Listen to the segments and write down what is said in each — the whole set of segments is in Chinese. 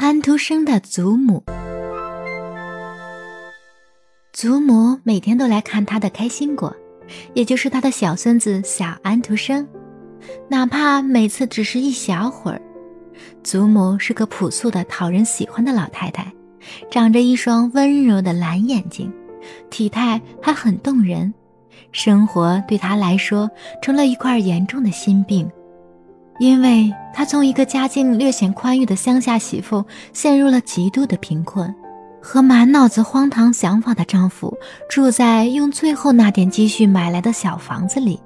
安徒生的祖母，祖母每天都来看他的开心果，也就是他的小孙子小安徒生，哪怕每次只是一小会儿。祖母是个朴素的、讨人喜欢的老太太，长着一双温柔的蓝眼睛，体态还很动人。生活对她来说成了一块严重的心病。因为她从一个家境略显宽裕的乡下媳妇，陷入了极度的贫困，和满脑子荒唐想法的丈夫住在用最后那点积蓄买来的小房子里。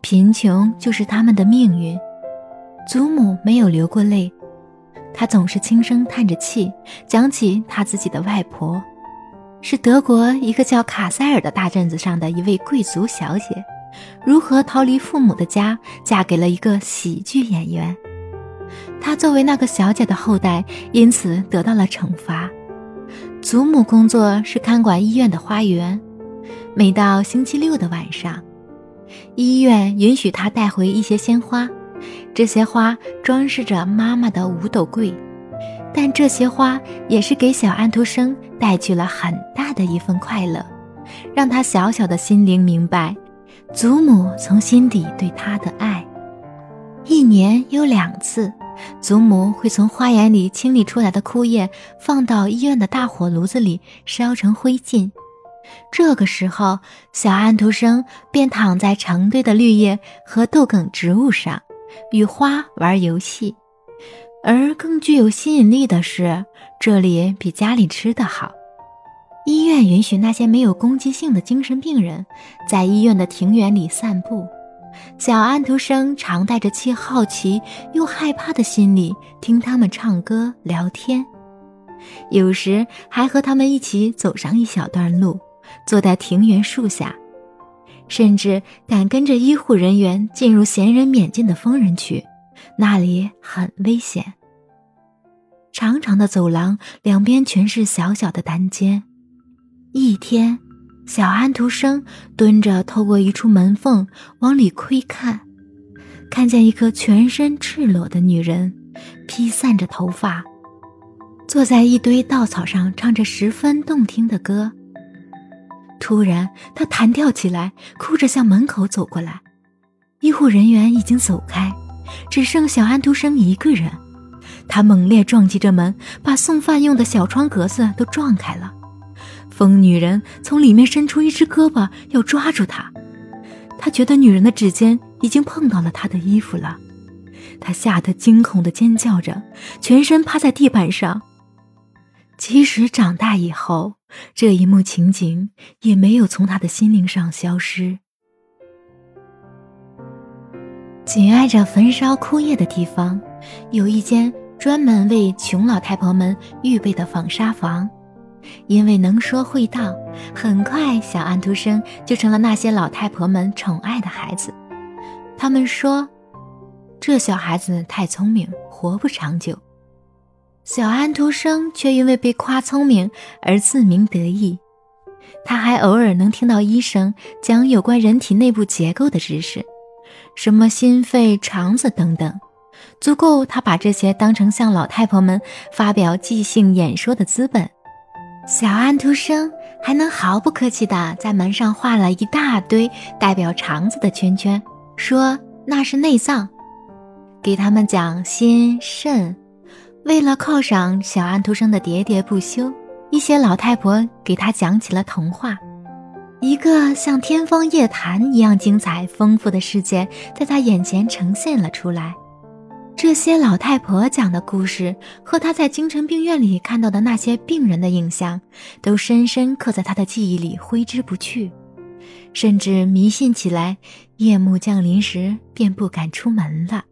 贫穷就是他们的命运。祖母没有流过泪，她总是轻声叹着气，讲起她自己的外婆，是德国一个叫卡塞尔的大镇子上的一位贵族小姐。如何逃离父母的家，嫁给了一个喜剧演员？她作为那个小姐的后代，因此得到了惩罚。祖母工作是看管医院的花园，每到星期六的晚上，医院允许她带回一些鲜花，这些花装饰着妈妈的五斗柜。但这些花也是给小安徒生带去了很大的一份快乐，让他小小的心灵明白。祖母从心底对他的爱，一年有两次，祖母会从花园里清理出来的枯叶放到医院的大火炉子里烧成灰烬。这个时候，小安徒生便躺在成堆的绿叶和豆梗植物上，与花玩游戏。而更具有吸引力的是，这里比家里吃的好。医院允许那些没有攻击性的精神病人在医院的庭园里散步。小安徒生常带着既好奇又害怕的心理听他们唱歌聊天，有时还和他们一起走上一小段路，坐在庭园树下，甚至敢跟着医护人员进入闲人免进的疯人区，那里很危险。长长的走廊两边全是小小的单间。一天，小安徒生蹲着，透过一处门缝往里窥看，看见一个全身赤裸的女人，披散着头发，坐在一堆稻草上，唱着十分动听的歌。突然，他弹跳起来，哭着向门口走过来。医护人员已经走开，只剩小安徒生一个人。他猛烈撞击着门，把送饭用的小窗格子都撞开了。疯女人从里面伸出一只胳膊，要抓住他。他觉得女人的指尖已经碰到了他的衣服了，他吓得惊恐的尖叫着，全身趴在地板上。即使长大以后，这一幕情景也没有从他的心灵上消失。紧挨着焚烧枯叶的地方，有一间专门为穷老太婆们预备的纺纱房。因为能说会道，很快小安徒生就成了那些老太婆们宠爱的孩子。他们说，这小孩子太聪明，活不长久。小安徒生却因为被夸聪明而自鸣得意。他还偶尔能听到医生讲有关人体内部结构的知识，什么心肺、肠子等等，足够他把这些当成向老太婆们发表即兴演说的资本。小安徒生还能毫不客气地在门上画了一大堆代表肠子的圈圈，说那是内脏，给他们讲心肾。为了犒赏小安徒生的喋喋不休，一些老太婆给他讲起了童话，一个像天方夜谭一样精彩丰富的世界在他眼前呈现了出来。这些老太婆讲的故事和她在精神病院里看到的那些病人的影像，都深深刻在她的记忆里，挥之不去，甚至迷信起来。夜幕降临时，便不敢出门了。